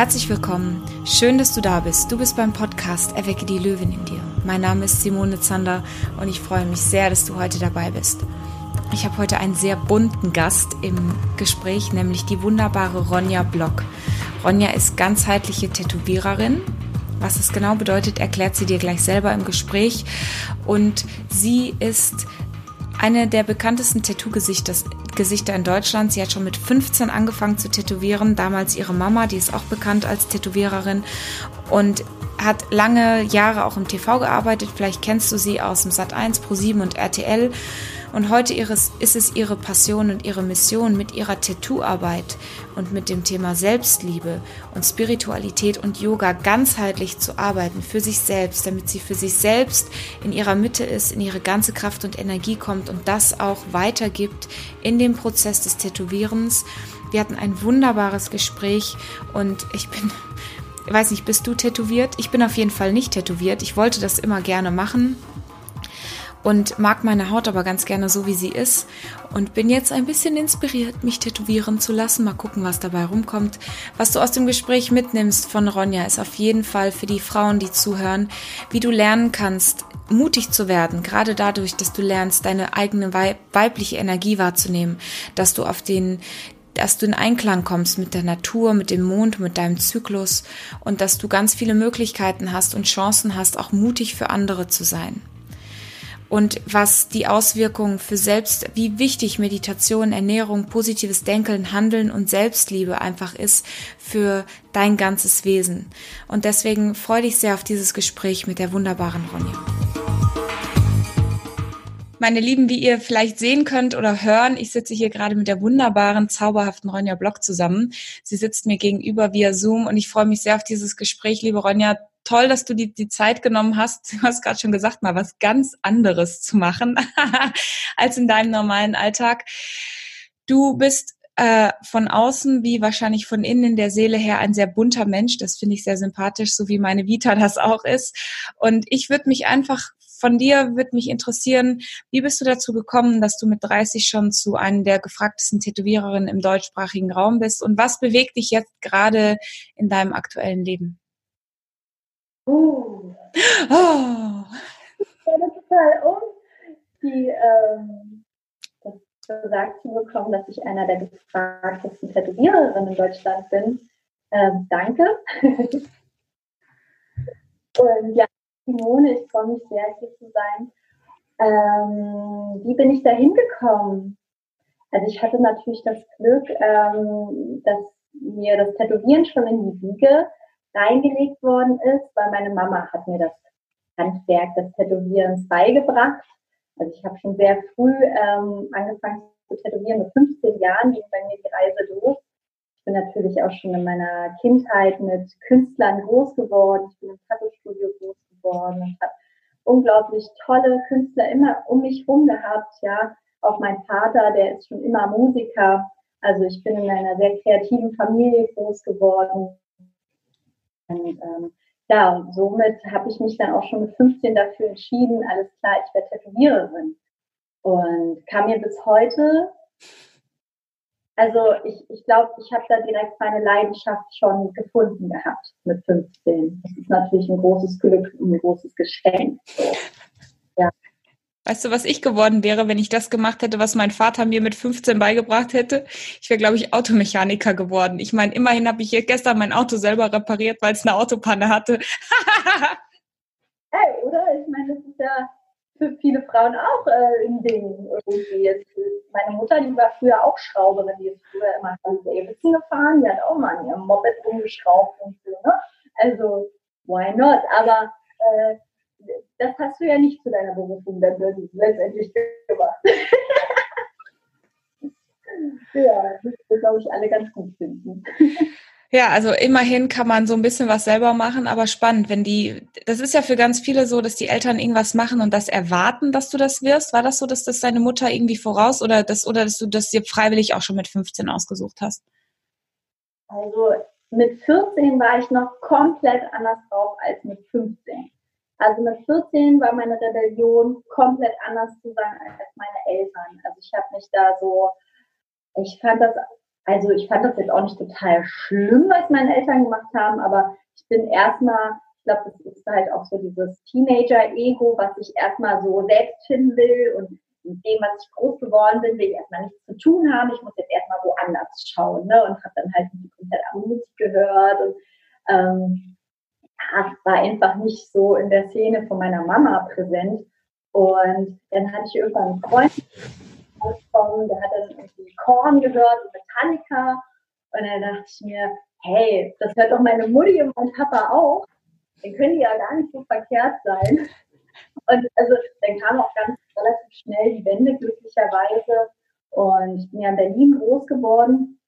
Herzlich willkommen. Schön, dass du da bist. Du bist beim Podcast Erwecke die Löwin in dir. Mein Name ist Simone Zander und ich freue mich sehr, dass du heute dabei bist. Ich habe heute einen sehr bunten Gast im Gespräch, nämlich die wunderbare Ronja Block. Ronja ist ganzheitliche Tätowiererin. Was das genau bedeutet, erklärt sie dir gleich selber im Gespräch. Und sie ist eine der bekanntesten Tattoo-Gesichter Gesichter in Deutschland. Sie hat schon mit 15 angefangen zu tätowieren. Damals ihre Mama, die ist auch bekannt als Tätowiererin und hat lange Jahre auch im TV gearbeitet. Vielleicht kennst du sie aus dem Sat1, Pro7 und RTL. Und heute ist es ihre Passion und ihre Mission mit ihrer Tattooarbeit und mit dem Thema Selbstliebe und Spiritualität und Yoga ganzheitlich zu arbeiten für sich selbst, damit sie für sich selbst in ihrer Mitte ist, in ihre ganze Kraft und Energie kommt und das auch weitergibt in dem Prozess des Tätowierens. Wir hatten ein wunderbares Gespräch und ich bin ich weiß nicht, bist du tätowiert? Ich bin auf jeden Fall nicht tätowiert. Ich wollte das immer gerne machen und mag meine Haut aber ganz gerne so, wie sie ist. Und bin jetzt ein bisschen inspiriert, mich tätowieren zu lassen. Mal gucken, was dabei rumkommt. Was du aus dem Gespräch mitnimmst von Ronja ist auf jeden Fall für die Frauen, die zuhören, wie du lernen kannst, mutig zu werden, gerade dadurch, dass du lernst, deine eigene weibliche Energie wahrzunehmen, dass du auf den dass du in Einklang kommst mit der Natur, mit dem Mond, mit deinem Zyklus. Und dass du ganz viele Möglichkeiten hast und Chancen hast, auch mutig für andere zu sein und was die Auswirkungen für selbst, wie wichtig Meditation, Ernährung, positives Denken, Handeln und Selbstliebe einfach ist für dein ganzes Wesen. Und deswegen freue dich sehr auf dieses Gespräch mit der wunderbaren Ronja. Meine Lieben, wie ihr vielleicht sehen könnt oder hören, ich sitze hier gerade mit der wunderbaren, zauberhaften Ronja Block zusammen. Sie sitzt mir gegenüber via Zoom und ich freue mich sehr auf dieses Gespräch. Liebe Ronja, toll, dass du die, die Zeit genommen hast, du hast gerade schon gesagt, mal was ganz anderes zu machen als in deinem normalen Alltag. Du bist äh, von außen wie wahrscheinlich von innen in der Seele her ein sehr bunter Mensch. Das finde ich sehr sympathisch, so wie meine Vita das auch ist. Und ich würde mich einfach von dir würde mich interessieren, wie bist du dazu gekommen, dass du mit 30 schon zu einer der gefragtesten Tätowiererinnen im deutschsprachigen Raum bist und was bewegt dich jetzt gerade in deinem aktuellen Leben? Uh. Oh. Ich total um, die, ähm, das gesagt zu bekommen, dass ich einer der gefragtesten Tätowiererinnen in Deutschland bin. Ähm, danke. Und ja, Simone, ich freue mich sehr, hier zu sein. Ähm, wie bin ich da hingekommen? Also ich hatte natürlich das Glück, ähm, dass mir das Tätowieren schon in die Wiege reingelegt worden ist, weil meine Mama hat mir das Handwerk des Tätowierens beigebracht. Also ich habe schon sehr früh ähm, angefangen zu tätowieren, mit 15 Jahren ging bei mir die Reise los. Ich bin natürlich auch schon in meiner Kindheit mit Künstlern groß geworden. Ich bin im Tattoo-Studio groß geworden und habe unglaublich tolle Künstler immer um mich herum gehabt. Ja, auch mein Vater, der ist schon immer Musiker. Also ich bin in einer sehr kreativen Familie groß geworden. Und ähm, ja, und somit habe ich mich dann auch schon mit 15 dafür entschieden, alles klar, ich werde Tätowiererin. Und kam mir bis heute, also ich, ich glaube, ich habe da direkt meine Leidenschaft schon gefunden gehabt mit 15. Das ist natürlich ein großes Glück und ein großes Geschenk. Weißt du, was ich geworden wäre, wenn ich das gemacht hätte, was mein Vater mir mit 15 beigebracht hätte? Ich wäre, glaube ich, Automechaniker geworden. Ich meine, immerhin habe ich hier gestern mein Auto selber repariert, weil es eine Autopanne hatte. hey, oder? Ich meine, das ist ja für viele Frauen auch äh, ein Ding irgendwie. Jetzt, meine Mutter, die war früher auch Schrauberin, die ist früher immer an Davidson gefahren, die hat auch mal an ihrem Moped rumgeschraubt und so, ne? Also, why not? Aber äh, das hast du ja nicht zu deiner Berufung dann letztendlich gemacht. ja, das wird, glaube ich, alle ganz gut finden. Ja, also immerhin kann man so ein bisschen was selber machen, aber spannend, wenn die, das ist ja für ganz viele so, dass die Eltern irgendwas machen und das erwarten, dass du das wirst. War das so, dass das deine Mutter irgendwie voraus oder das, oder dass du das dir freiwillig auch schon mit 15 ausgesucht hast? Also mit 14 war ich noch komplett anders drauf als mit 15. Also mit 14 war meine Rebellion komplett anders zu sein als meine Eltern. Also ich habe mich da so, ich fand das also ich fand das jetzt auch nicht total schlimm, was meine Eltern gemacht haben, aber ich bin erstmal, ich glaube, das ist halt auch so dieses Teenager-Ego, was ich erstmal so selbst finden will und mit dem, was ich groß geworden bin, will ich erstmal nichts zu tun haben. Ich muss jetzt erstmal woanders schauen. Ne? Und habe dann halt komplett Musik gehört und ähm, war einfach nicht so in der Szene von meiner Mama präsent. Und dann hatte ich irgendwann einen Freund, der hat dann irgendwie Korn gehört und Metallica. Und dann dachte ich mir, hey, das hört doch meine Mutti und mein Papa auch. Dann können die ja gar nicht so verkehrt sein. Und also dann kam auch ganz relativ schnell die Wende, glücklicherweise. Und ich bin ja in Berlin groß geworden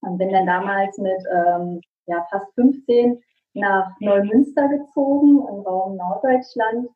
und bin dann damals mit ähm, ja, fast 15 nach Neumünster gezogen, im Raum Norddeutschland.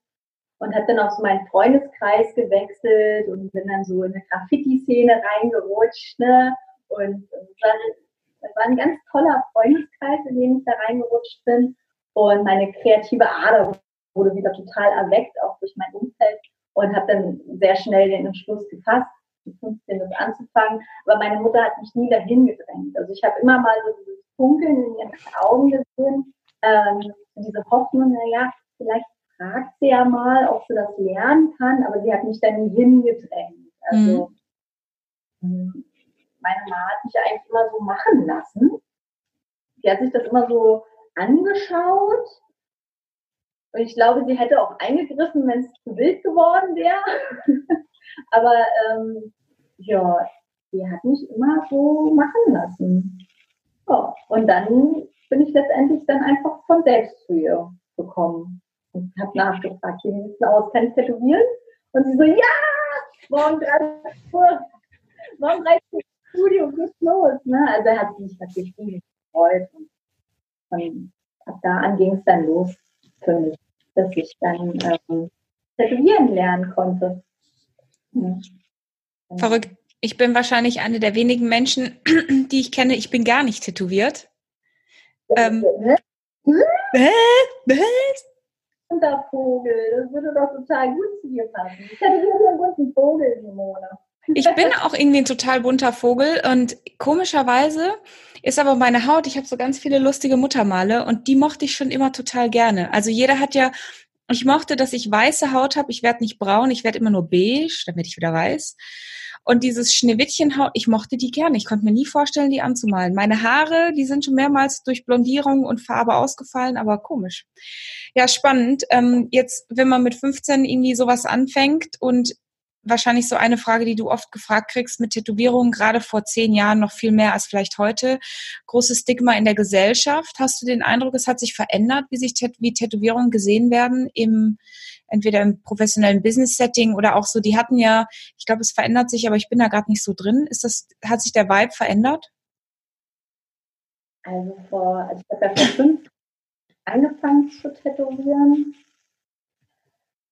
Und habe dann auch so meinen Freundeskreis gewechselt und bin dann so in eine Graffiti-Szene reingerutscht. Ne? Und es war, war ein ganz toller Freundeskreis, in den ich da reingerutscht bin. Und meine kreative Ader wurde wieder total erweckt, auch durch mein Umfeld und habe dann sehr schnell den Entschluss gefasst, mit 15 das anzufangen. Aber meine Mutter hat mich nie dahin gedrängt. Also ich habe immer mal so dieses Funkeln in ihren Augen gesehen, ähm, diese Hoffnung, naja, vielleicht fragt sie ja mal, ob sie das lernen kann, aber sie hat mich dann nie hingedrängt. Also mhm. meine Mama hat mich eigentlich immer so machen lassen. Sie hat sich das immer so angeschaut und ich glaube, sie hätte auch eingegriffen, wenn es zu wild geworden wäre. Aber ähm, ja, sie hat mich immer so machen lassen. Ja, und dann bin ich letztendlich dann einfach von selbst zu ihr gekommen und habe nachgefragt, wie sieht es aus, kann ich tätowieren? Und sie so, ja, morgen 30 Uhr, morgen 30 Uhr Studio, geht's los. Ne? Also er hat sich natürlich riesig gefreut. Und von ab da an ging es dann los für mich dass ich dann ähm, tätowieren lernen konnte. Ja. Verrückt. Ich bin wahrscheinlich eine der wenigen Menschen, die ich kenne, ich bin gar nicht tätowiert. Ähm, hm? Der Vogel, das würde doch total gut zu dir passen. Ich hätte hier einen bunten Vogel, Simone. Ich bin auch irgendwie ein total bunter Vogel und komischerweise ist aber meine Haut, ich habe so ganz viele lustige Muttermale und die mochte ich schon immer total gerne. Also jeder hat ja, ich mochte, dass ich weiße Haut habe, ich werde nicht braun, ich werde immer nur beige, damit ich wieder weiß. Und dieses Schneewittchenhaut, ich mochte die gerne. Ich konnte mir nie vorstellen, die anzumalen. Meine Haare, die sind schon mehrmals durch Blondierung und Farbe ausgefallen, aber komisch. Ja, spannend. Ähm, jetzt, wenn man mit 15 irgendwie sowas anfängt und wahrscheinlich so eine Frage, die du oft gefragt kriegst mit Tätowierungen, gerade vor zehn Jahren noch viel mehr als vielleicht heute. Großes Stigma in der Gesellschaft. Hast du den Eindruck, es hat sich verändert, wie sich wie Tätowierungen gesehen werden im entweder im professionellen Business-Setting oder auch so, die hatten ja, ich glaube, es verändert sich, aber ich bin da gerade nicht so drin. Ist das, hat sich der Vibe verändert? Also vor, also ich habe ja vor fünf angefangen zu tätowieren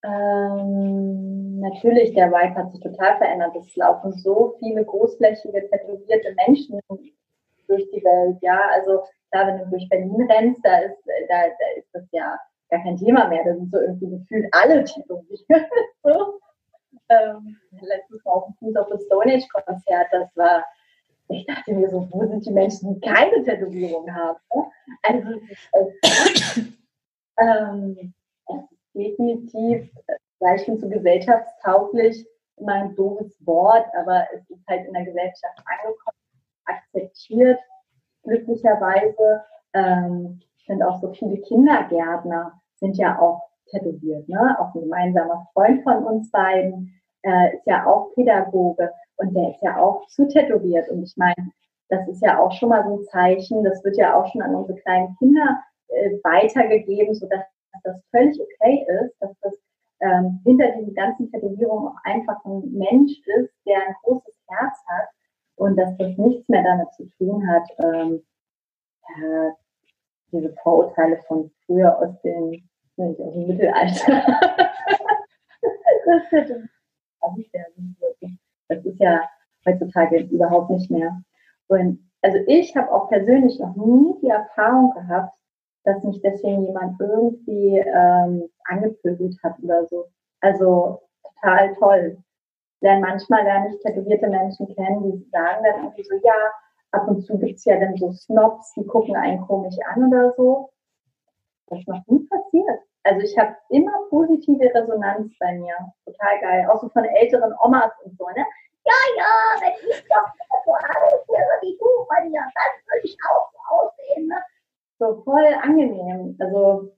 ähm, natürlich, der Vibe hat sich total verändert. Es laufen so viele großflächige, tätowierte Menschen durch die Welt. Ja, also da, wenn du durch Berlin rennst, da ist, da, da ist das ja gar kein Thema mehr. Da sind so irgendwie gefühlt alle tätowiert. so. ähm, letztes Mal auf dem Fuß auf das Stone Age Konzert, das war, ich dachte mir so, wo sind die Menschen, die keine Tätowierung haben? Also, es ist, ähm, definitiv schon zu gesellschaftstauglich immer ein doofes Wort, aber es ist halt in der Gesellschaft angekommen, akzeptiert, glücklicherweise. Ähm, ich finde auch so viele Kindergärtner sind ja auch tätowiert, ne? Auch ein gemeinsamer Freund von uns beiden äh, ist ja auch Pädagoge und der ist ja auch zu tätowiert. Und ich meine, das ist ja auch schon mal so ein Zeichen, das wird ja auch schon an unsere kleinen Kinder äh, weitergegeben, sodass das völlig okay ist, dass das ähm, hinter diesen ganzen Tätowierungen auch einfach ein Mensch ist, der ein großes Herz hat und dass das nichts mehr damit zu tun hat, ähm, äh, diese Vorurteile von früher aus dem, nicht, aus dem Mittelalter. das, hätte, das ist ja heutzutage überhaupt nicht mehr. Und also ich habe auch persönlich noch nie die Erfahrung gehabt, dass mich deswegen jemand irgendwie ähm, angepöbelt hat oder so. Also total toll. Denn manchmal lerne ich tätowierte Menschen kennen, die sagen dann irgendwie so, ja, ab und zu gibt es ja dann so Snobs, die gucken einen komisch an oder so. Das ist noch nie passiert. Also ich habe immer positive Resonanz bei mir. Total geil. Auch so von älteren Omas und so, ne? Ja, ja, wenn ich doch so aussehe wie du bei dir, dann würde ich auch so aussehen, ne? So voll angenehm. Also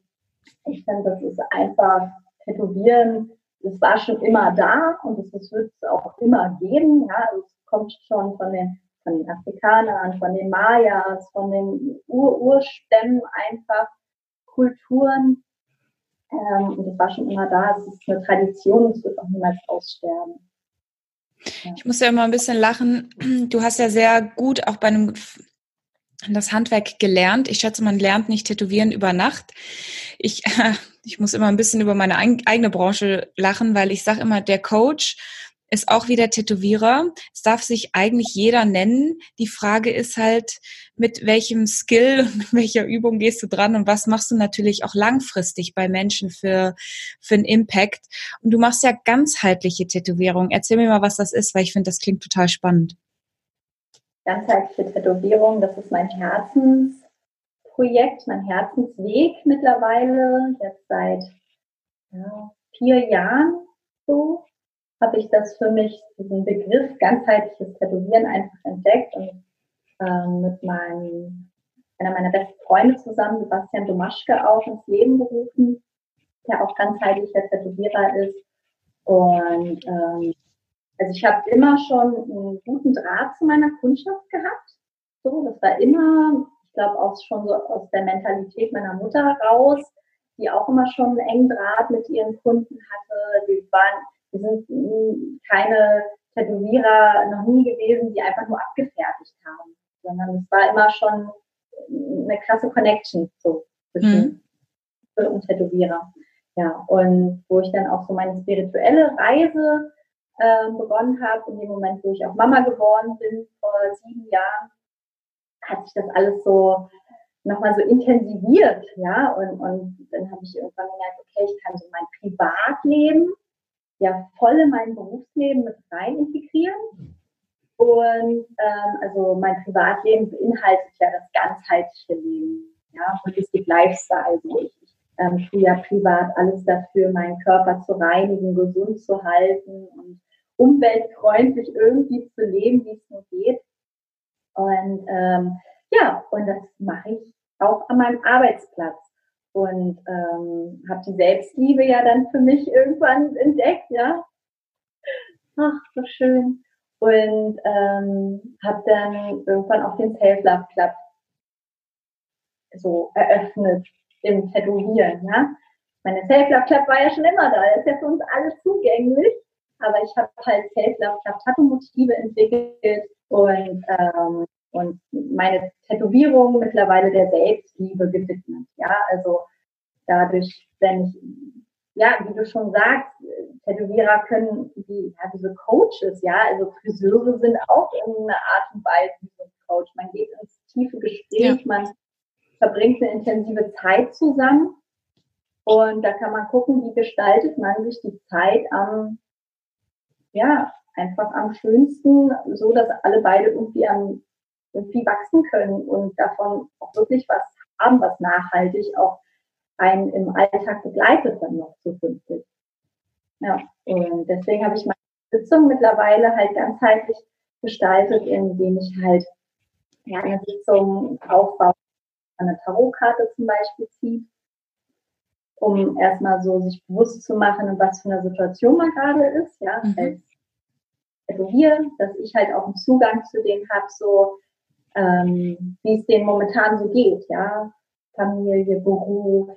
ich finde, das ist einfach Tätowieren, das war schon immer da und das wird es auch immer geben. Ja, also es kommt schon von den, von den Afrikanern, von den Mayas, von den Ur Urstämmen einfach, Kulturen. Ähm, und das war schon immer da. Es ist eine Tradition es wird auch niemals aussterben. Ich muss ja immer ein bisschen lachen. Du hast ja sehr gut auch bei einem das Handwerk gelernt. Ich schätze, man lernt nicht tätowieren über Nacht. Ich, ich muss immer ein bisschen über meine eigene Branche lachen, weil ich sage immer, der Coach ist auch wieder Tätowierer. Es darf sich eigentlich jeder nennen. Die Frage ist halt, mit welchem Skill und mit welcher Übung gehst du dran und was machst du natürlich auch langfristig bei Menschen für, für einen Impact. Und du machst ja ganzheitliche Tätowierung. Erzähl mir mal, was das ist, weil ich finde, das klingt total spannend. Ganzheitliche Tätowierung, das ist mein Herzensprojekt, mein Herzensweg mittlerweile, jetzt seit ja, vier Jahren so habe ich das für mich, diesen Begriff ganzheitliches Tätowieren einfach entdeckt und ähm, mit meinem, einer meiner besten Freunde zusammen, Sebastian Domaschke, auch ins Leben gerufen, der auch ganzheitlicher Tätowierer ist. Und ähm, also ich habe immer schon einen guten Draht zu meiner Kundschaft gehabt. So, das war immer, ich glaube auch schon so aus der Mentalität meiner Mutter raus, die auch immer schon einen engen Draht mit ihren Kunden hatte. Die waren wir sind keine Tätowierer noch nie gewesen, die einfach nur abgefertigt haben, sondern es war immer schon eine krasse Connection so zwischen mhm. und Tätowierer. Ja, und wo ich dann auch so meine spirituelle Reise äh, begonnen habe, in dem Moment, wo ich auch Mama geworden bin, vor sieben Jahren, hat sich das alles so nochmal so intensiviert, ja, und, und dann habe ich irgendwann gemerkt, okay, ich kann so mein Privatleben ja voll in mein Berufsleben mit rein integrieren. Und ähm, also mein Privatleben beinhaltet ja das ganzheitliche Leben, ja, Holistic Lifestyle. Also ich, ich ähm, tue ja privat alles dafür, meinen Körper zu reinigen, gesund zu halten und umweltfreundlich irgendwie zu leben, wie es nur geht. Und ähm, ja, und das mache ich auch an meinem Arbeitsplatz und ähm, habe die Selbstliebe ja dann für mich irgendwann entdeckt, ja. Ach, so schön. Und ähm, habe dann irgendwann auch den Self-Love Club so eröffnet im Tätowieren, ja. Meine Self-Love Club war ja schon immer da, ist ja für uns alle zugänglich. Aber ich habe halt Self-Love Club Tattoo-Motive entwickelt und ähm, und meine Tätowierung mittlerweile der Selbstliebe gewidmet. Ja, also dadurch, wenn ich, ja, wie du schon sagst, Tätowierer können wie, ja, diese Coaches, ja, also Friseure sind auch in einer Art und Weise wie so ein Coach. Man geht ins tiefe Gespräch, ja. man verbringt eine intensive Zeit zusammen und da kann man gucken, wie gestaltet man sich die Zeit am, ja, einfach am schönsten, so dass alle beide irgendwie am irgendwie wachsen können und davon auch wirklich was haben, was nachhaltig auch einen im Alltag begleitet dann noch zukünftig. Ja, und deswegen habe ich meine Sitzung mittlerweile halt ganzheitlich gestaltet, indem ich halt eine Sitzung aufbaue, eine Tarotkarte zum Beispiel zieht, um erstmal so sich bewusst zu machen, in was für einer Situation man gerade ist, ja, mhm. als Tätowier, dass ich halt auch einen Zugang zu denen habe, so ähm, wie es denen momentan so geht, ja. Familie, Beruf,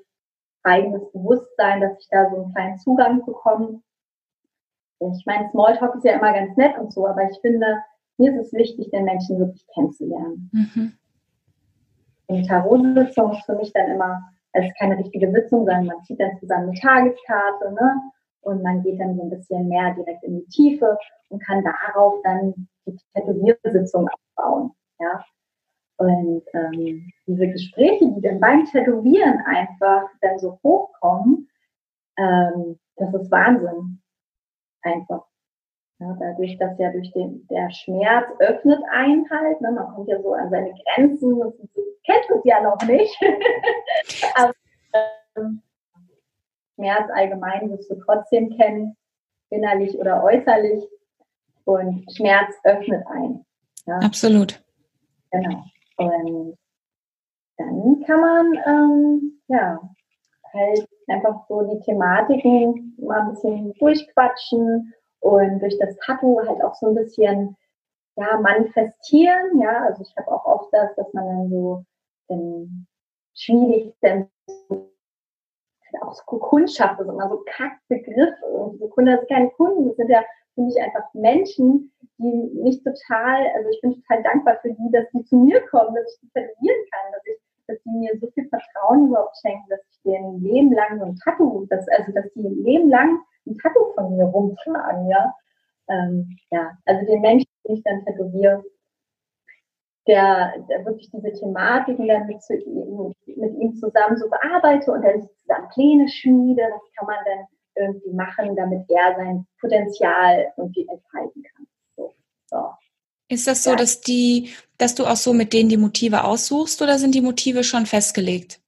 eigenes Bewusstsein, dass ich da so einen kleinen Zugang bekomme. Ich meine, Smalltalk ist ja immer ganz nett und so, aber ich finde, mir ist es wichtig, den Menschen wirklich kennenzulernen. Mhm. Die Tarot-Sitzung ist für mich dann immer, es ist keine richtige Sitzung, sondern man zieht dann zusammen eine Tageskarte, ne? Und man geht dann so ein bisschen mehr direkt in die Tiefe und kann darauf dann die Tätowiersitzung aufbauen. Ja? Und ähm, diese Gespräche, die dann beim Tätowieren einfach dann so hochkommen, ähm, das ist Wahnsinn. Einfach. Ja, dadurch, dass ja durch den, der Schmerz öffnet einen halt, ne, man kommt ja so an seine Grenzen, und kennt es ja noch nicht. Aber ähm, Schmerz allgemein wirst du trotzdem kennen, innerlich oder äußerlich. Und Schmerz öffnet einen. Ja? Absolut. Genau. Und dann kann man ähm, ja halt einfach so die Thematiken mal ein bisschen durchquatschen und durch das Tattoo halt auch so ein bisschen ja manifestieren. Ja, also ich habe auch oft das, dass man dann so ähm, schwierig dann auch so Kundschaft, das ist immer so Kackbegriff. So Kunden, sind keine Kunden, das sind ja für mich einfach Menschen, die mich total, also ich bin total dankbar für die, dass die zu mir kommen, dass ich die tätowieren kann, dass ich, dass die mir so viel Vertrauen überhaupt schenken, dass ich denen Leben lang so ein Tattoo, dass, also dass die ein Leben lang ein Tattoo von mir rumtragen, ja. Ähm, ja, also den Menschen, den ich dann tätowiere, der, der wirklich diese Thematiken dann mit, zu, mit ihm zusammen so bearbeite und dann zusammen Pläne schmiede, das kann man dann irgendwie machen, damit er sein Potenzial irgendwie entfalten kann. So, so. Ist das so, ja. dass die, dass du auch so mit denen die Motive aussuchst oder sind die Motive schon festgelegt?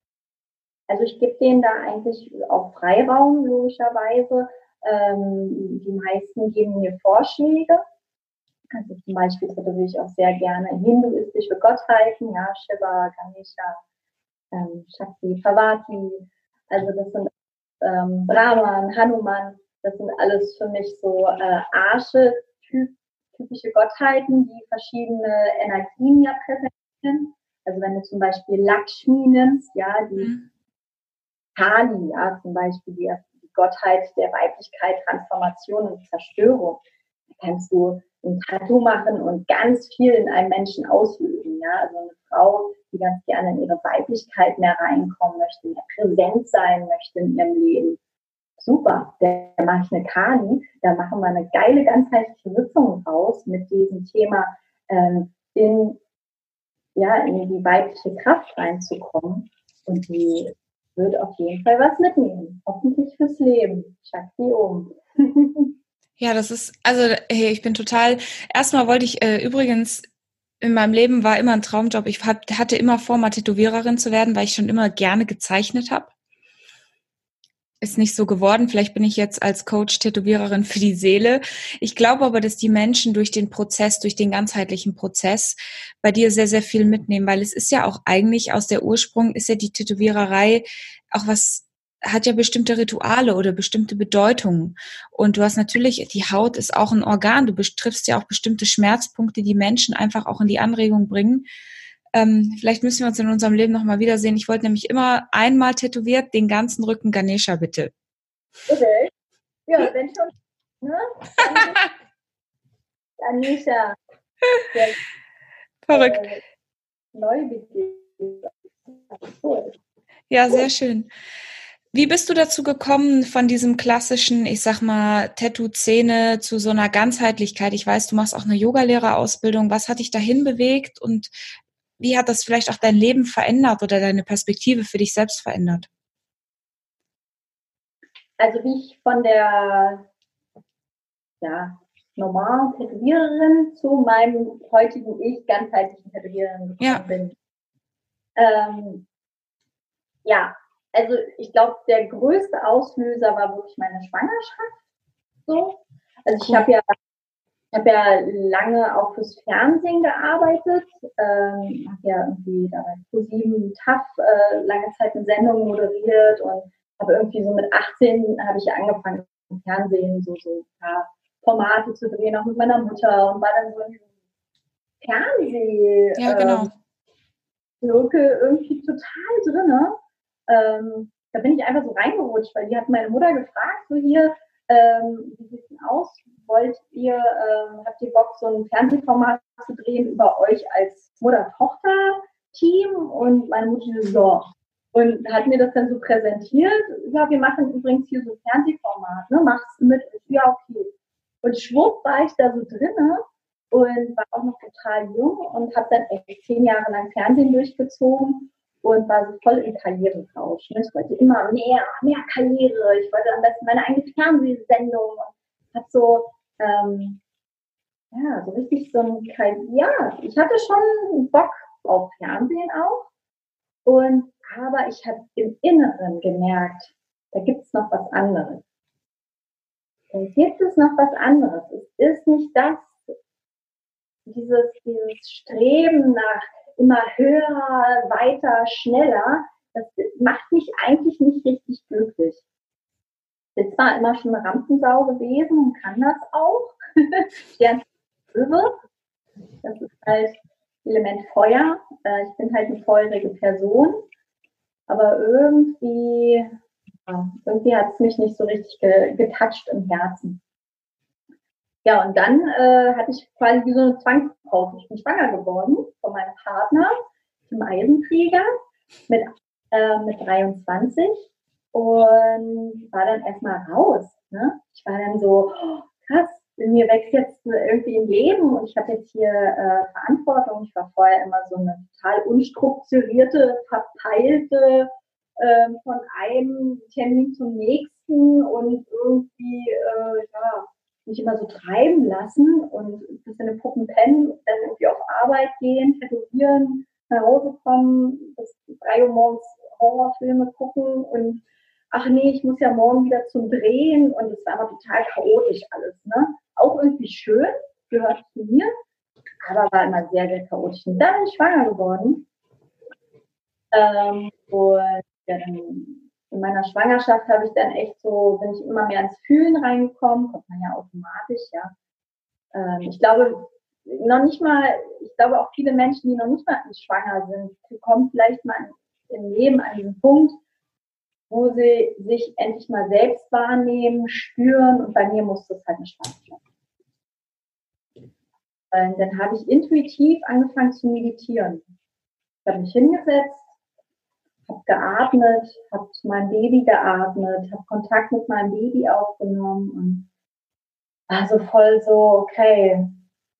Also ich gebe denen da eigentlich auch Freiraum, logischerweise. Ähm, die meisten geben mir Vorschläge. Also zum Beispiel tätowiere ich auch sehr gerne hinduistische Gottheiten, ja, Shiva, Ganesha, ähm, Shakti, Parvati. Also das sind ähm, Brahman, Hanuman, das sind alles für mich so äh, Arsche, typische Gottheiten, die verschiedene Energien ja präsentieren. Also wenn du zum Beispiel Lakshmi nimmst, ja, die mhm. Kali, ja, zum Beispiel die, die Gottheit der Weiblichkeit, Transformation und Zerstörung, kannst du ein Tattoo machen und ganz viel in einem Menschen auslösen. Ja? Also eine Frau, die ganz gerne in ihre Weiblichkeit mehr reinkommen möchte, mehr präsent sein möchte in ihrem Leben. Super, da mache ich eine Kali, da machen wir eine geile ganzheitliche Sitzung raus mit diesem Thema ähm, in, ja, in die weibliche Kraft reinzukommen. Und die wird auf jeden Fall was mitnehmen. Hoffentlich fürs Leben. Shakti um. Ja, das ist, also hey, ich bin total, erstmal wollte ich äh, übrigens, in meinem Leben war immer ein Traumjob. Ich hab, hatte immer vor, mal Tätowiererin zu werden, weil ich schon immer gerne gezeichnet habe. Ist nicht so geworden. Vielleicht bin ich jetzt als Coach Tätowiererin für die Seele. Ich glaube aber, dass die Menschen durch den Prozess, durch den ganzheitlichen Prozess bei dir sehr, sehr viel mitnehmen, weil es ist ja auch eigentlich aus der Ursprung, ist ja die Tätowiererei auch was hat ja bestimmte Rituale oder bestimmte Bedeutungen. Und du hast natürlich, die Haut ist auch ein Organ. Du betriffst ja auch bestimmte Schmerzpunkte, die Menschen einfach auch in die Anregung bringen. Ähm, vielleicht müssen wir uns in unserem Leben nochmal wiedersehen. Ich wollte nämlich immer einmal tätowiert den ganzen Rücken Ganesha, bitte. Okay. Ja, wenn schon. Ne? Ganesha. Verrückt. Äh, Ja, sehr schön. Wie bist du dazu gekommen von diesem klassischen, ich sag mal, Tattoo-Szene zu so einer Ganzheitlichkeit? Ich weiß, du machst auch eine Yogalehrerausbildung. Was hat dich dahin bewegt und wie hat das vielleicht auch dein Leben verändert oder deine Perspektive für dich selbst verändert? Also wie ich von der ja, normalen Tätowiererin zu meinem heutigen Ich ganzheitlichen Tätowiererin gekommen ja. bin. Ähm, ja, also ich glaube, der größte Auslöser war wirklich meine Schwangerschaft. So. Also ich habe ja, habe ja lange auch fürs Fernsehen gearbeitet, ähm, habe ja irgendwie da bei ProSieben TAF äh, lange Zeit eine Sendung moderiert und habe irgendwie so mit 18 habe ich angefangen im Fernsehen so so ja, Formate zu drehen, auch mit meiner Mutter und war dann so in diesem Fernseh ja, genau. ähm, irgendwie total drinne ähm, da bin ich einfach so reingerutscht, weil die hat meine Mutter gefragt, so hier, ähm, wie sieht es denn aus? Wollt ihr, ähm, habt ihr Bock, so ein Fernsehformat zu drehen über euch als Mutter-Tochter-Team? Und meine Mutter so, und hat mir das dann so präsentiert. Ja, wir machen übrigens hier so ein Fernsehformat, ne? Machst du mit? Ja, okay. Und schwupp war ich da so drinne und war auch noch total jung und habe dann echt zehn Jahre lang Fernsehen durchgezogen und war so voll im Karriererausch. Ne? Ich wollte immer mehr, mehr Karriere. Ich wollte am besten meine eigene Fernsehsendung habe so, ähm, ja, so richtig so ein, ja, ich hatte schon Bock auf Fernsehen auch. Und, aber ich habe im Inneren gemerkt, da gibt es noch was anderes. Da gibt es noch was anderes. Es ist nicht das, dieses, dieses Streben nach immer höher, weiter, schneller, das macht mich eigentlich nicht richtig glücklich. Ich bin zwar immer schon eine Rampensau gewesen und kann das auch. Stern Löwe. Das ist halt Element Feuer. Äh, ich bin halt eine feurige Person. Aber irgendwie, irgendwie hat es mich nicht so richtig ge getatscht im Herzen. Ja, und dann äh, hatte ich quasi wie so eine Zwangspause. Ich bin schwanger geworden von meinem Partner, dem Eisenkrieger, mit, äh, mit 23 und war dann erstmal raus. Ne? Ich war dann so, oh, krass, mir wächst jetzt irgendwie im Leben und ich habe jetzt hier äh, Verantwortung. Ich war vorher immer so eine total unstrukturierte, verpeilte, äh, von einem Termin zum nächsten und irgendwie, äh, ja, mich immer so treiben lassen und bis in den Puppen pennen, dann irgendwie auf Arbeit gehen, tätowieren, nach Hause kommen, bis drei Uhr morgens Horrorfilme gucken und ach nee, ich muss ja morgen wieder zum Drehen und es war immer total chaotisch alles. Ne? Auch irgendwie schön, gehört zu mir, aber war immer sehr, sehr chaotisch. Und dann bin ich schwanger geworden. Ähm, und ja, dann in meiner Schwangerschaft habe ich dann echt so, bin ich immer mehr ins Fühlen reingekommen, kommt man ja automatisch, ja. Ähm, ich glaube, noch nicht mal, ich glaube auch viele Menschen, die noch nicht mal schwanger sind, kommen vielleicht mal im Leben an diesen Punkt, wo sie sich endlich mal selbst wahrnehmen, spüren und bei mir musste es halt eine Schwangerschaft. Und dann habe ich intuitiv angefangen zu meditieren. Ich habe mich hingesetzt, habe geatmet, habe zu meinem Baby geatmet, habe Kontakt mit meinem Baby aufgenommen und war so voll so, okay,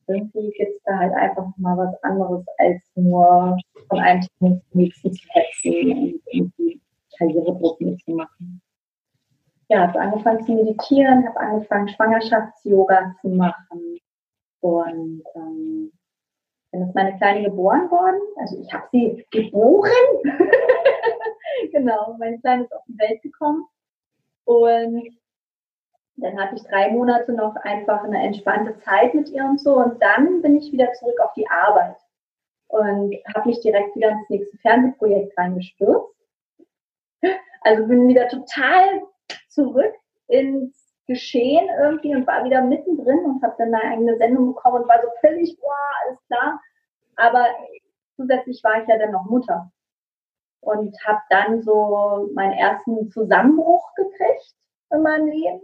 irgendwie gibt es da halt einfach mal was anderes als nur von einem zum nächsten zu hetzen und irgendwie Karrieredruck mitzumachen. Ja, habe angefangen zu meditieren, habe angefangen Schwangerschafts-Yoga zu machen und ähm, dann ist meine Kleine geboren worden. Also ich habe sie geboren. genau, meine Kleine ist auf die Welt gekommen und dann hatte ich drei Monate noch einfach eine entspannte Zeit mit ihr und so. Und dann bin ich wieder zurück auf die Arbeit und habe mich direkt wieder ins nächste Fernsehprojekt reingestürzt. Also bin wieder total zurück ins Geschehen irgendwie und war wieder mittendrin und habe dann eine eigene Sendung bekommen und war so völlig, boah, alles klar. Aber zusätzlich war ich ja dann noch Mutter und habe dann so meinen ersten Zusammenbruch gekriegt in meinem Leben,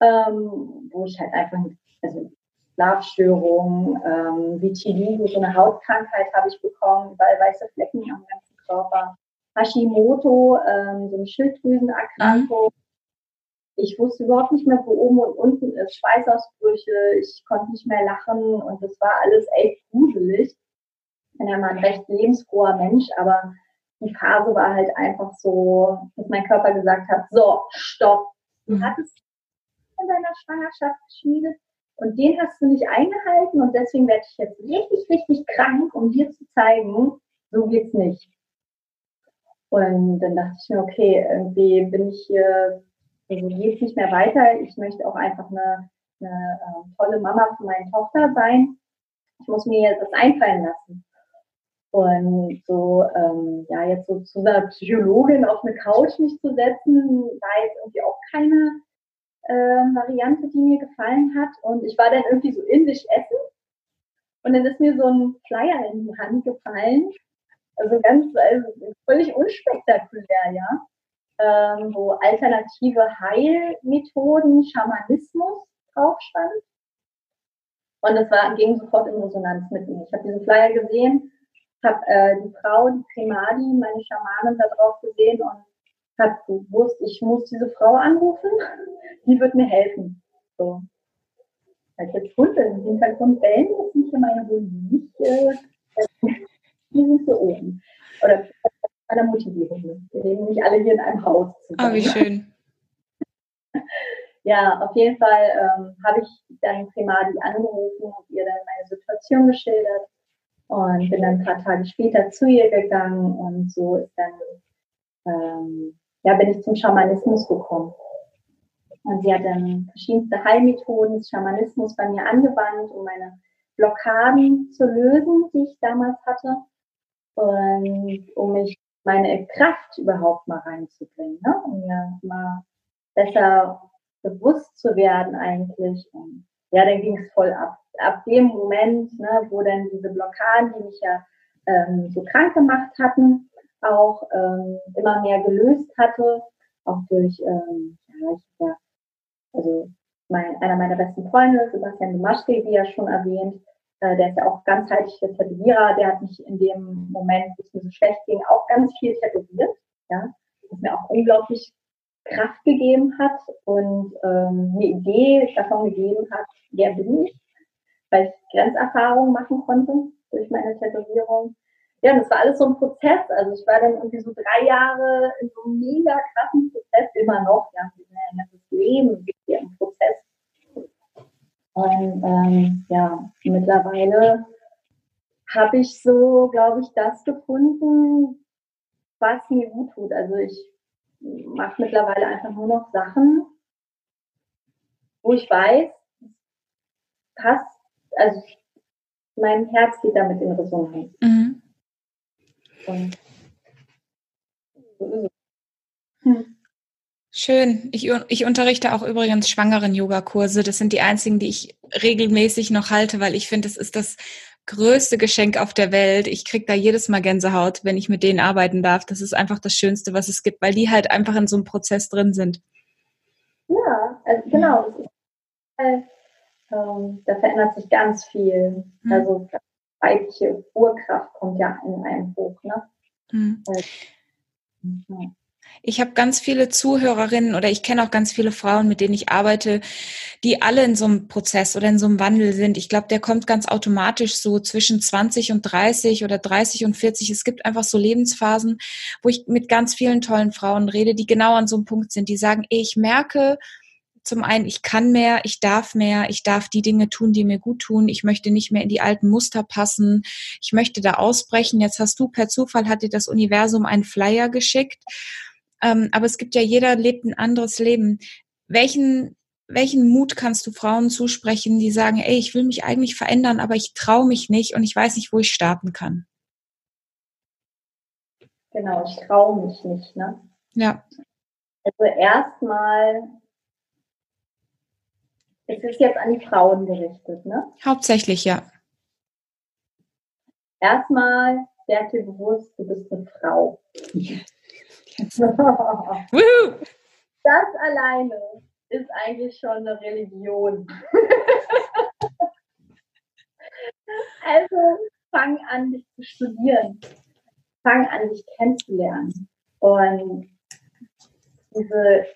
ähm, wo ich halt einfach, also Schlafstörungen, ähm, Vitiligo, so eine Hautkrankheit habe ich bekommen, weil weiße Flecken am ganzen Körper. Hashimoto, ähm, so eine Schilddrüsenerkrankung. Mhm. Ich wusste überhaupt nicht mehr, wo oben und unten ist. Schweißausbrüche, ich konnte nicht mehr lachen und das war alles echt gruselig. Ich bin ja mal ein recht lebensfroher Mensch, aber die Phase war halt einfach so, dass mein Körper gesagt hat, so, stopp. Du mhm. hattest in deiner Schwangerschaft geschmiedet und den hast du nicht eingehalten und deswegen werde ich jetzt richtig, richtig krank, um dir zu zeigen, so geht's nicht. Und dann dachte ich mir, okay, irgendwie bin ich hier, also geht nicht mehr weiter. Ich möchte auch einfach eine, eine äh, tolle Mama für meine Tochter sein. Ich muss mir das einfallen lassen. Und so, ähm, ja, jetzt so zu einer Psychologin auf eine Couch mich zu setzen, war jetzt irgendwie auch keine äh, Variante, die mir gefallen hat. Und ich war dann irgendwie so in sich essen. Und dann ist mir so ein Flyer in die Hand gefallen also ganz also völlig unspektakulär, ja. Ähm, wo alternative Heilmethoden, Schamanismus drauf stand. Und das war, ging sofort in Resonanz mit mir. Ich habe diesen Flyer gesehen, habe äh, die Frau, die Primadi, meine Schamanin, da drauf gesehen und habe gewusst, ich muss diese Frau anrufen, die wird mir helfen. So. Als jetzt Hunde im Hintergrund bellen, das sind hier meine Hunde nicht. Äh, die sind hier oben. Oder einer Motivierung. Wir leben nicht alle hier in einem Haus. Ah, oh, wie schön. ja, auf jeden Fall ähm, habe ich dann Primadi angerufen und ihr dann meine Situation geschildert und bin dann ein paar Tage später zu ihr gegangen und so ist dann, ähm, ja, bin ich zum Schamanismus gekommen. Und sie hat dann verschiedenste Heilmethoden des Schamanismus bei mir angewandt, um meine Blockaden zu lösen, die ich damals hatte. Und um mich meine Kraft überhaupt mal reinzubringen, ne? um mir mal besser bewusst zu werden eigentlich. Und ja, dann ging es voll ab. Ab dem Moment, ne, wo dann diese Blockaden, die mich ja ähm, so krank gemacht hatten, auch ähm, immer mehr gelöst hatte, auch durch, ähm, ja, also mein, einer meiner besten Freunde, Sebastian Dumaschke, wie ja schon erwähnt, äh, der ist ja auch ganzheitlicher Tätowierer, der hat mich in dem Moment, wo es mir so schlecht ging, auch ganz viel tätowiert, ja, was mir auch unglaublich Kraft gegeben hat und ähm, eine Idee davon gegeben hat, wer bin ich, weil ich Grenzerfahrungen machen konnte durch meine Tätowierung. Ja, und das war alles so ein Prozess. Also ich war dann irgendwie so drei Jahre in so einem mega krassen Prozess, immer noch, ja, ein ganzes Leben hier im Prozess. Und ähm, ja, mittlerweile habe ich so, glaube ich, das gefunden, was mir gut tut. Also ich mache mittlerweile einfach nur noch Sachen, wo ich weiß, passt, also mein Herz geht damit in Resonanz. Mhm. Und so ist es. Hm. Schön. Ich, ich unterrichte auch übrigens schwangeren Yogakurse. Das sind die einzigen, die ich regelmäßig noch halte, weil ich finde, das ist das größte Geschenk auf der Welt. Ich kriege da jedes Mal Gänsehaut, wenn ich mit denen arbeiten darf. Das ist einfach das Schönste, was es gibt, weil die halt einfach in so einem Prozess drin sind. Ja, also genau. Halt, ähm, da verändert sich ganz viel. Mhm. Also weibliche Urkraft kommt ja in einem hoch. Ne? Mhm. Äh, ja. Ich habe ganz viele Zuhörerinnen oder ich kenne auch ganz viele Frauen, mit denen ich arbeite, die alle in so einem Prozess oder in so einem Wandel sind. Ich glaube, der kommt ganz automatisch so zwischen 20 und 30 oder 30 und 40. Es gibt einfach so Lebensphasen, wo ich mit ganz vielen tollen Frauen rede, die genau an so einem Punkt sind, die sagen, ich merke, zum einen, ich kann mehr, ich darf mehr, ich darf die Dinge tun, die mir gut tun, ich möchte nicht mehr in die alten Muster passen, ich möchte da ausbrechen. Jetzt hast du per Zufall, hat dir das Universum einen Flyer geschickt ähm, aber es gibt ja, jeder lebt ein anderes Leben. Welchen, welchen Mut kannst du Frauen zusprechen, die sagen, ey, ich will mich eigentlich verändern, aber ich traue mich nicht und ich weiß nicht, wo ich starten kann? Genau, ich traue mich nicht, ne? Ja. Also erstmal, es ist jetzt an die Frauen gerichtet, ne? Hauptsächlich, ja. Erstmal werd dir bewusst, du bist eine Frau. das alleine ist eigentlich schon eine Religion. also fang an, dich zu studieren. Fang an, dich kennenzulernen. Und diese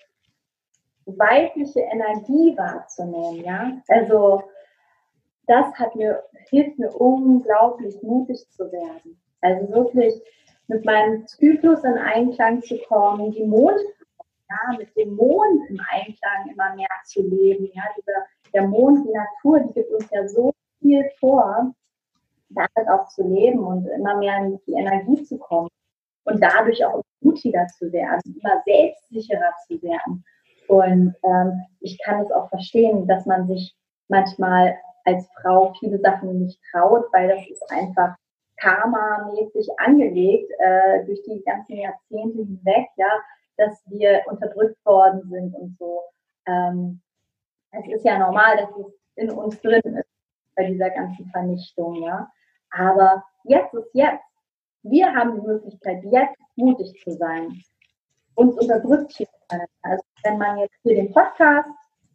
weibliche Energie wahrzunehmen, ja. Also das hat mir, hilft mir unglaublich mutig zu werden. Also wirklich mit meinem Zyklus in Einklang zu kommen, die Mond, ja, mit dem Mond im Einklang immer mehr zu leben. Ja, dieser, der Mond, die Natur, die gibt uns ja so viel vor, damit auch zu leben und immer mehr in die Energie zu kommen und dadurch auch mutiger zu werden, immer selbstsicherer zu werden. Und ähm, ich kann es auch verstehen, dass man sich manchmal als Frau viele Sachen nicht traut, weil das ist einfach karma-mäßig angelegt äh, durch die ganzen Jahrzehnte hinweg, ja, dass wir unterdrückt worden sind und so. Ähm, es ist ja normal, dass es in uns drin ist bei dieser ganzen Vernichtung, ja. Aber jetzt ist jetzt. Wir haben die Möglichkeit, jetzt mutig zu sein. Uns unterdrückt hier Also wenn man jetzt hier den Podcast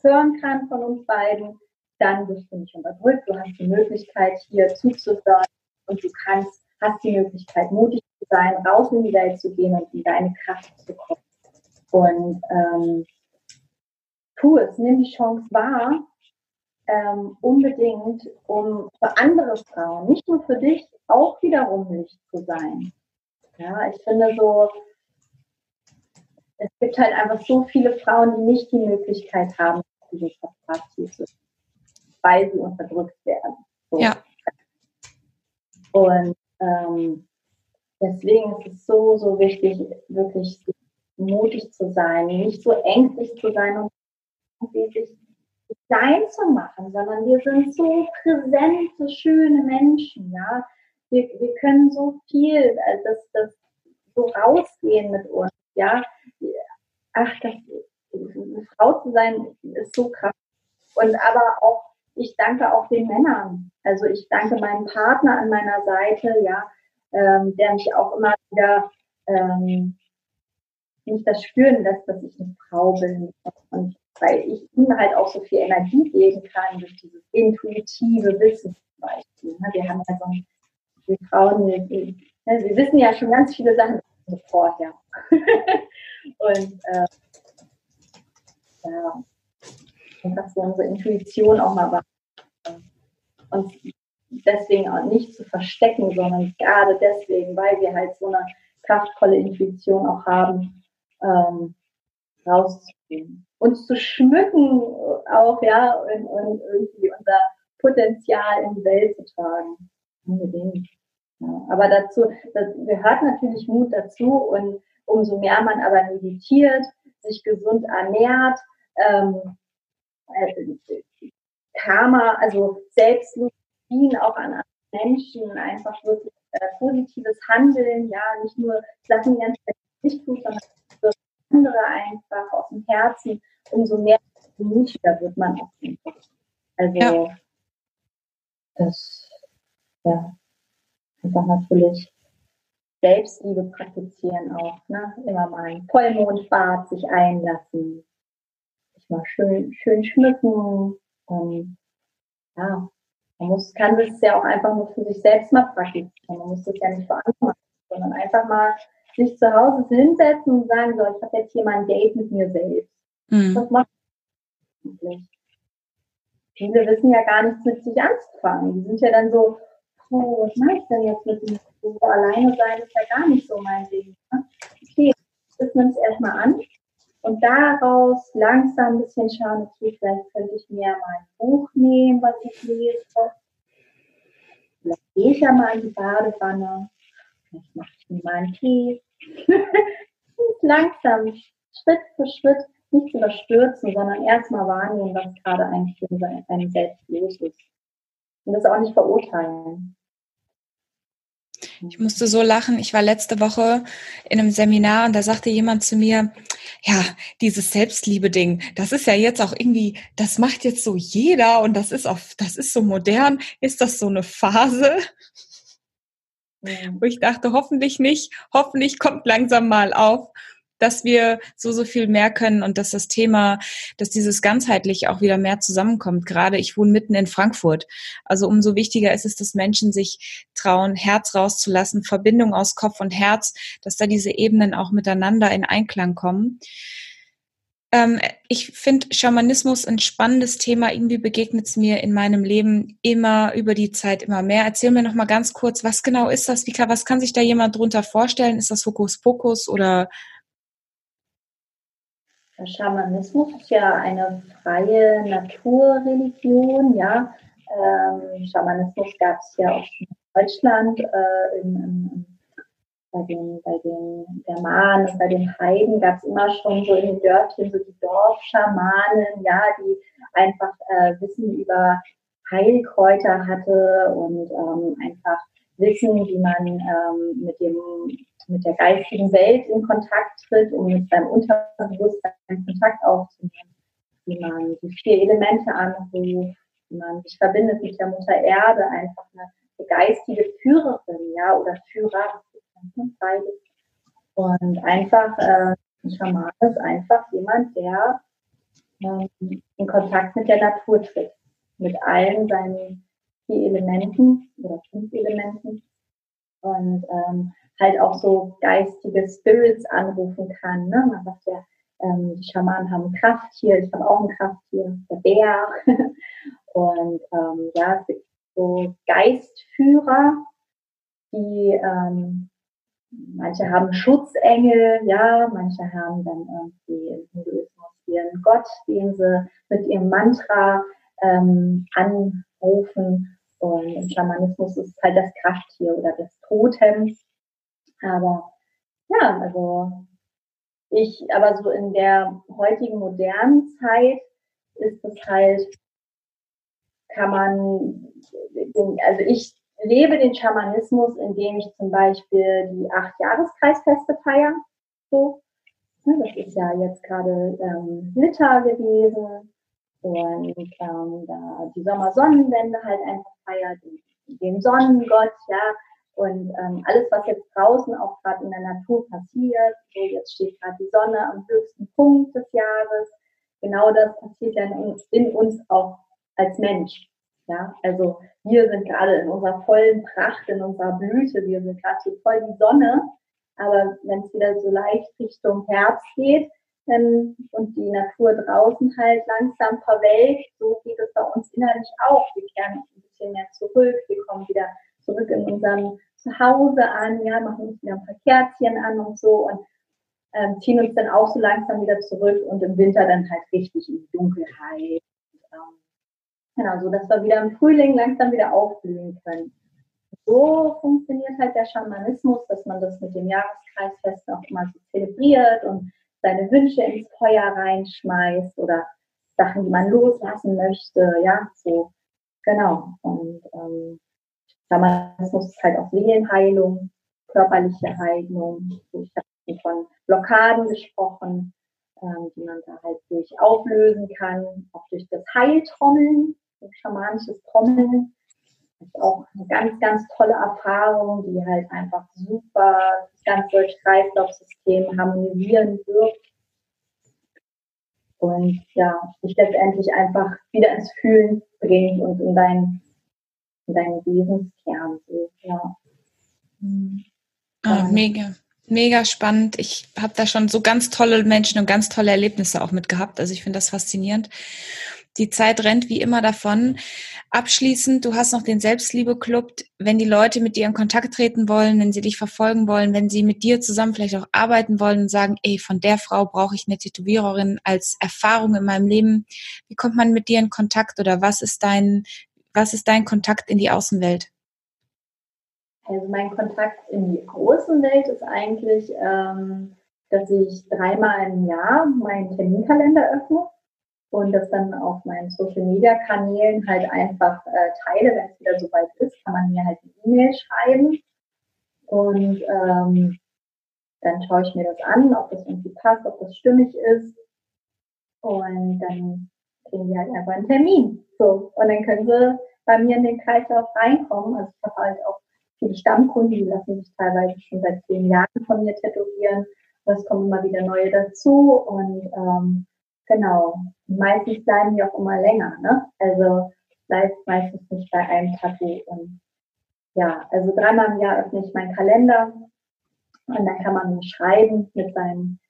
hören kann von uns beiden, dann bist du nicht unterdrückt. Du hast die Möglichkeit, hier zuzuhören und du kannst, hast die Möglichkeit, mutig zu sein, raus in die Welt zu gehen und in deine Kraft zu kommen. Und ähm, tu es, nimm die Chance wahr, ähm, unbedingt, um für andere Frauen, nicht nur für dich, auch wiederum Licht zu sein. Ja, ich finde so, es gibt halt einfach so viele Frauen, die nicht die Möglichkeit haben, diesen Podcast zu weil sie unterdrückt werden. So. Ja. Und ähm, deswegen ist es so, so wichtig, wirklich mutig zu sein, nicht so ängstlich zu sein und sich klein zu machen, sondern wir sind so präsente, schöne Menschen, ja. Wir, wir können so viel, äh, das, das so rausgehen mit uns, ja. Ach, das, eine Frau zu sein, ist so krass. Und aber auch, ich danke auch den Männern. Also ich danke meinem Partner an meiner Seite, ja, ähm, der mich auch immer wieder ähm, nicht das spüren lässt, dass ich eine Frau bin. Und weil ich ihm halt auch so viel Energie geben kann durch dieses intuitive Wissen zum Beispiel. Ne? Wir haben ja so ein, wir Frauen, wir, wir ne, wissen ja schon ganz viele Sachen vorher. Und äh, ja, einfach so unsere Intuition auch mal wahrnehmen. Und deswegen auch nicht zu verstecken, sondern gerade deswegen, weil wir halt so eine kraftvolle Intuition auch haben, ähm, rauszugehen. Uns zu schmücken auch, ja, und, und irgendwie unser Potenzial in die Welt zu tragen. Unbedingt. Ja, aber dazu, das gehört natürlich Mut dazu und umso mehr man aber meditiert, sich gesund ernährt, ähm, äh, Karma, also Selbstlob auch an andere Menschen, einfach wirklich äh, positives Handeln, ja, nicht nur Sachen die ganze Zeit nicht tut, sondern für andere einfach aus dem Herzen, umso mehr mutiger wird man auch. Also ja. das, ja, einfach natürlich Selbstliebe praktizieren auch, ne? Immer mal ein Vollmondbad sich einlassen, sich mal schön, schön schmücken und ja, man muss, kann das ja auch einfach nur für sich selbst mal praktizieren. Man muss das ja nicht für andere machen, sondern einfach mal sich zu Hause hinsetzen und sagen, so, ich habe jetzt hier mal ein Date mit mir selbst. Mhm. Das macht eigentlich. Viele wissen ja gar nichts mit sich anzufangen. Die sind ja dann so, oh, was mache ich denn jetzt mit dem so alleine sein, ist ja gar nicht so mein Ding. Ne? Okay, das nimmst erstmal an und daraus langsam ein bisschen schauen, okay, vielleicht könnte ich mir mal ein Buch nehmen, was ich lese. Vielleicht gehe ich ja mal in die Badewanne. Vielleicht mache ich mir mal einen Tee. langsam, Schritt für Schritt, nicht überstürzen, sondern erstmal wahrnehmen, was gerade eigentlich in einem selbst los ist. Und das auch nicht verurteilen. Ich musste so lachen. Ich war letzte Woche in einem Seminar und da sagte jemand zu mir, ja, dieses Selbstliebe-Ding, das ist ja jetzt auch irgendwie, das macht jetzt so jeder und das ist auch, das ist so modern. Ist das so eine Phase? Ja. Wo ich dachte, hoffentlich nicht. Hoffentlich kommt langsam mal auf dass wir so, so viel mehr können und dass das Thema, dass dieses ganzheitlich auch wieder mehr zusammenkommt. Gerade ich wohne mitten in Frankfurt. Also umso wichtiger ist es, dass Menschen sich trauen, Herz rauszulassen, Verbindung aus Kopf und Herz, dass da diese Ebenen auch miteinander in Einklang kommen ähm, ich finde Schamanismus ein spannendes Thema. Irgendwie begegnet es mir in meinem Leben immer über die Zeit immer mehr. Erzähl mir noch mal ganz kurz, was genau ist das? Wie kann, was kann sich da jemand drunter vorstellen? Ist das Hokuspokus oder der Schamanismus ist ja eine freie Naturreligion, ja. Ähm, Schamanismus gab es ja auch in Deutschland, äh, in, in, bei den, bei den Germanen, bei den Heiden gab es immer schon so in den Dörfchen so die Dorfschamanen, ja, die einfach äh, Wissen über Heilkräuter hatte und ähm, einfach Wissen, wie man ähm, mit dem mit der geistigen Welt in Kontakt tritt, um mit seinem Unterbewusstsein Kontakt aufzunehmen, wie man die vier Elemente anruft, wie man sich verbindet mit der Mutter Erde, einfach eine, eine geistige Führerin, ja, oder Führer. Und einfach, äh, ein Schaman ist einfach jemand, der ähm, in Kontakt mit der Natur tritt, mit allen seinen vier Elementen oder fünf Elementen und ähm, halt auch so geistige Spirits anrufen kann. Ne? Man sagt ja, ähm, die Schamanen haben Krafttier, ich habe auch ein Krafttier, der Bär. und ähm, ja, so Geistführer, die ähm, manche haben Schutzengel, ja, manche haben dann irgendwie im Hinduismus ihren Gott, den sie mit ihrem Mantra ähm, anrufen. Und im Schamanismus ist halt das Krafttier oder das Totem. Aber ja, also ich, aber so in der heutigen modernen Zeit ist es halt, kann man, also ich lebe den Schamanismus, indem ich zum Beispiel die acht Jahreskreisfeste feiere. So. Das ist ja jetzt gerade ähm, gewesen und ähm, da die Sommersonnenwende halt einfach feiert, den Sonnengott, ja, und ähm, alles, was jetzt draußen auch gerade in der Natur passiert, so jetzt steht gerade die Sonne am höchsten Punkt des Jahres, genau das passiert dann in, in uns auch als Mensch. Ja, also wir sind gerade in unserer vollen Pracht, in unserer Blüte, wir sind gerade so voll die Sonne. Aber wenn es wieder so leicht Richtung Herbst geht ähm, und die Natur draußen halt langsam verwelkt, so geht es bei uns innerlich auch. Wir kehren ein bisschen mehr zurück, wir kommen wieder zurück in unserem Zuhause an, ja, machen uns wieder ein paar Kerzchen an und so und ähm, ziehen uns dann auch so langsam wieder zurück und im Winter dann halt richtig in die Dunkelheit. Ähm, genau, so dass wir wieder im Frühling langsam wieder aufblühen können. So funktioniert halt der Schamanismus, dass man das mit dem Jahreskreisfest auch immer so zelebriert und seine Wünsche ins Feuer reinschmeißt oder Sachen, die man loslassen möchte, ja, so, genau. Und ähm, Schamanismus ist halt auch Seelenheilung, körperliche Heilung. Ich habe von Blockaden gesprochen, ähm, die man da halt durch auflösen kann, auch durch das Heiltrommeln, schamanisches Trommeln. Das ist auch eine ganz, ganz tolle Erfahrung, die halt einfach super das ganze Kreislaufsystem harmonisieren wirkt. Und ja, dich letztendlich einfach wieder ins Fühlen bringt und in dein in deinem Wesenskern. So, ja. Oh, mega. Mega spannend. Ich habe da schon so ganz tolle Menschen und ganz tolle Erlebnisse auch mit gehabt. Also ich finde das faszinierend. Die Zeit rennt wie immer davon. Abschließend, du hast noch den Selbstliebe-Club. Wenn die Leute mit dir in Kontakt treten wollen, wenn sie dich verfolgen wollen, wenn sie mit dir zusammen vielleicht auch arbeiten wollen und sagen, ey, von der Frau brauche ich eine Tätowiererin als Erfahrung in meinem Leben. Wie kommt man mit dir in Kontakt oder was ist dein was ist dein Kontakt in die Außenwelt? Also mein Kontakt in die Außenwelt ist eigentlich, ähm, dass ich dreimal im Jahr meinen Terminkalender öffne und das dann auf meinen Social Media Kanälen halt einfach äh, teile, wenn es wieder soweit ist, kann man mir halt eine E-Mail schreiben und ähm, dann schaue ich mir das an, ob das irgendwie passt, ob das stimmig ist und dann kriegen die halt einfach einen Termin. So, und dann können sie bei mir in den Kreislauf reinkommen. Also ich habe halt auch viele Stammkunden, die lassen sich teilweise schon seit zehn Jahren von mir tätowieren. Und es kommen immer wieder neue dazu und ähm, genau, meistens bleiben die auch immer länger. Ne? Also bleibt meistens nicht bei einem Tattoo. Und ja, also dreimal im Jahr öffne ich meinen Kalender und dann kann man schreiben mit seinen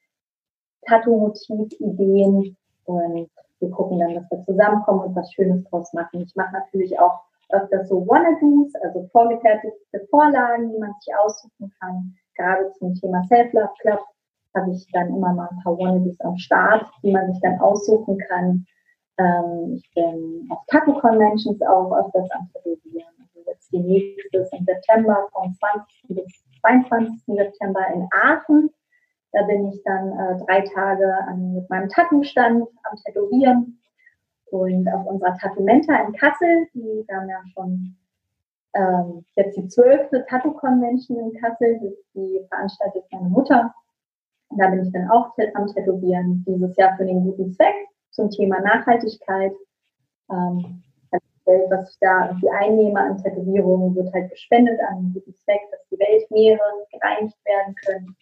Tattoo-Motiv-Ideen und wir gucken dann, dass wir zusammenkommen und was Schönes draus machen. Ich mache natürlich auch öfters so Wannadoos, also vorgefertigte Vorlagen, die man sich aussuchen kann. Gerade zum Thema Self-Love Club habe ich dann immer mal ein paar Wannadoos am Start, die man sich dann aussuchen kann. Ähm, ich bin auf Tattoo Conventions auch öfters am Tätowieren. Also jetzt die nächste ist im September vom 20. bis 22. September in Aachen. Da bin ich dann äh, drei Tage an, mit meinem Tattoo-Stand am Tätowieren. Und auf unserer Tattoo-Menta in Kassel, die haben ja schon ähm, jetzt die zwölfte Tattoo-Convention in Kassel, die veranstaltet meine Mutter. Und da bin ich dann auch am Tätowieren, dieses Jahr für den guten Zweck zum Thema Nachhaltigkeit. Ähm, Geld, was ich da irgendwie einnehme an Tätowierungen, wird halt gespendet an einen guten Zweck, dass die Weltmeere gereinigt werden können.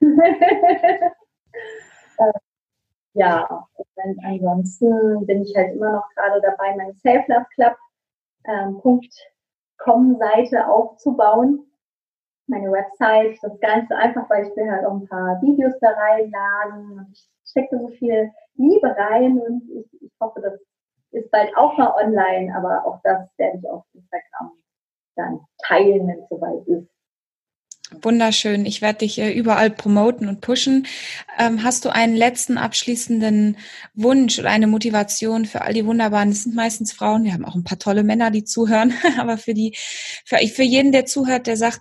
Ja, und ansonsten bin ich halt immer noch gerade dabei, meine Self-Love Club ähm, aufzubauen. Meine Website, das Ganze einfach, weil ich will halt auch ein paar Videos da reinladen ich stecke so viel Liebe rein und ich, ich hoffe, das ist bald auch mal online, aber auch das werde ich auf Instagram dann teilen, wenn es soweit ist. Wunderschön. Ich werde dich äh, überall promoten und pushen. Ähm, hast du einen letzten abschließenden Wunsch oder eine Motivation für all die wunderbaren, es sind meistens Frauen, wir haben auch ein paar tolle Männer, die zuhören, aber für die, für, für jeden, der zuhört, der sagt,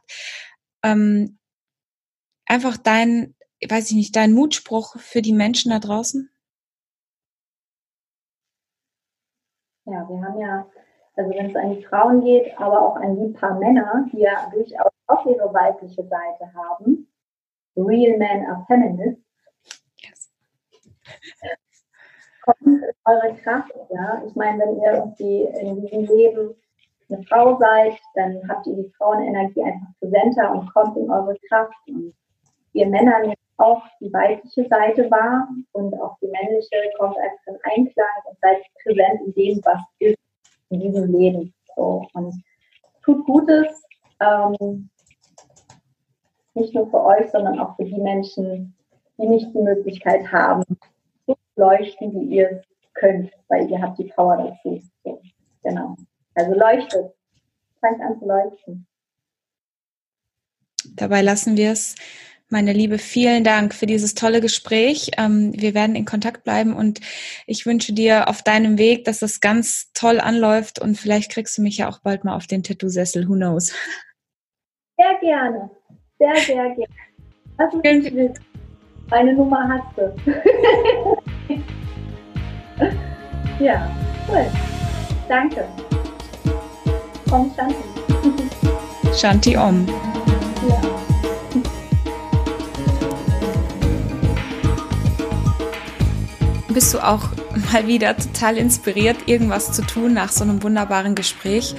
ähm, einfach dein, weiß ich nicht, dein Mutspruch für die Menschen da draußen? Ja, wir haben ja, also wenn es an die Frauen geht, aber auch an die paar Männer, die ja durchaus auch ihre weibliche Seite haben. Real men are feminists. Yes. Kommt in eure Kraft, ja. Ich meine, wenn ihr irgendwie in diesem Leben eine Frau seid, dann habt ihr die Frauenenergie einfach präsenter und kommt in eure Kraft. Und ihr Männer nehmt auch die weibliche Seite wahr und auch die männliche kommt einfach in Einklang und seid präsent in dem, was ist in diesem Leben. So. Und tut Gutes, ähm, nicht nur für euch, sondern auch für die Menschen, die nicht die Möglichkeit haben, so zu leuchten, wie ihr es könnt, weil ihr habt die Power dazu. So, genau. Also leuchtet. Fangt an zu leuchten. Dabei lassen wir es. Meine Liebe, vielen Dank für dieses tolle Gespräch. Ähm, wir werden in Kontakt bleiben und ich wünsche dir auf deinem Weg, dass das ganz toll anläuft und vielleicht kriegst du mich ja auch bald mal auf den Tattoo-Sessel. Who knows? Sehr gerne. Sehr, sehr gerne. Das ist Vielen Meine Nummer hast du. ja, cool. Danke. Om Shanti. Shanti Om. Ja. Bist du auch mal wieder total inspiriert, irgendwas zu tun nach so einem wunderbaren Gespräch?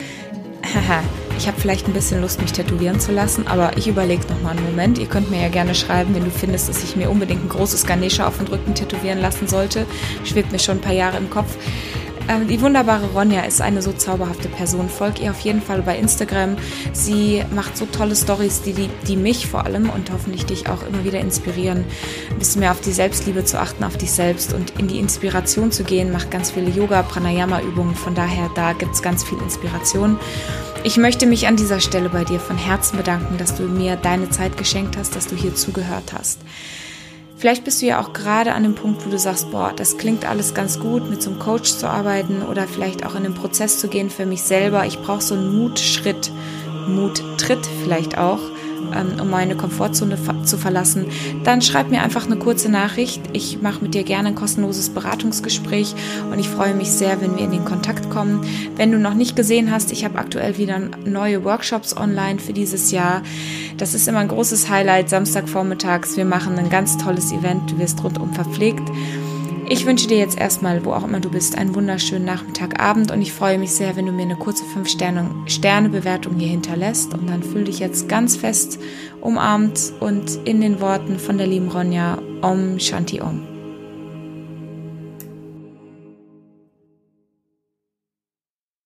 Haha ich habe vielleicht ein bisschen Lust, mich tätowieren zu lassen, aber ich überlege noch mal einen Moment. Ihr könnt mir ja gerne schreiben, wenn du findest, dass ich mir unbedingt ein großes Ganesha auf den Rücken tätowieren lassen sollte. Schwebt mir schon ein paar Jahre im Kopf. Ähm, die wunderbare Ronja ist eine so zauberhafte Person. Folgt ihr auf jeden Fall bei Instagram. Sie macht so tolle Stories, die, die, die mich vor allem und hoffentlich dich auch immer wieder inspirieren, ein bisschen mehr auf die Selbstliebe zu achten, auf dich selbst und in die Inspiration zu gehen. Macht ganz viele Yoga, Pranayama-Übungen. Von daher, da gibt es ganz viel Inspiration. Ich möchte mich an dieser Stelle bei dir von Herzen bedanken, dass du mir deine Zeit geschenkt hast, dass du hier zugehört hast. Vielleicht bist du ja auch gerade an dem Punkt, wo du sagst, boah, das klingt alles ganz gut, mit so einem Coach zu arbeiten oder vielleicht auch in den Prozess zu gehen für mich selber. Ich brauche so einen Mutschritt, Muttritt vielleicht auch ähm, um meine Komfortzone zu verlassen, dann schreib mir einfach eine kurze Nachricht. Ich mache mit dir gerne ein kostenloses Beratungsgespräch und ich freue mich sehr, wenn wir in den Kontakt kommen. Wenn du noch nicht gesehen hast, ich habe aktuell wieder neue Workshops online für dieses Jahr. Das ist immer ein großes Highlight, Samstagvormittags. Wir machen ein ganz tolles Event, du wirst rundum verpflegt. Ich wünsche dir jetzt erstmal, wo auch immer du bist, einen wunderschönen Nachmittag, Abend und ich freue mich sehr, wenn du mir eine kurze 5-Sterne-Bewertung hier hinterlässt und dann fühl dich jetzt ganz fest umarmt und in den Worten von der lieben Ronja Om Shanti Om.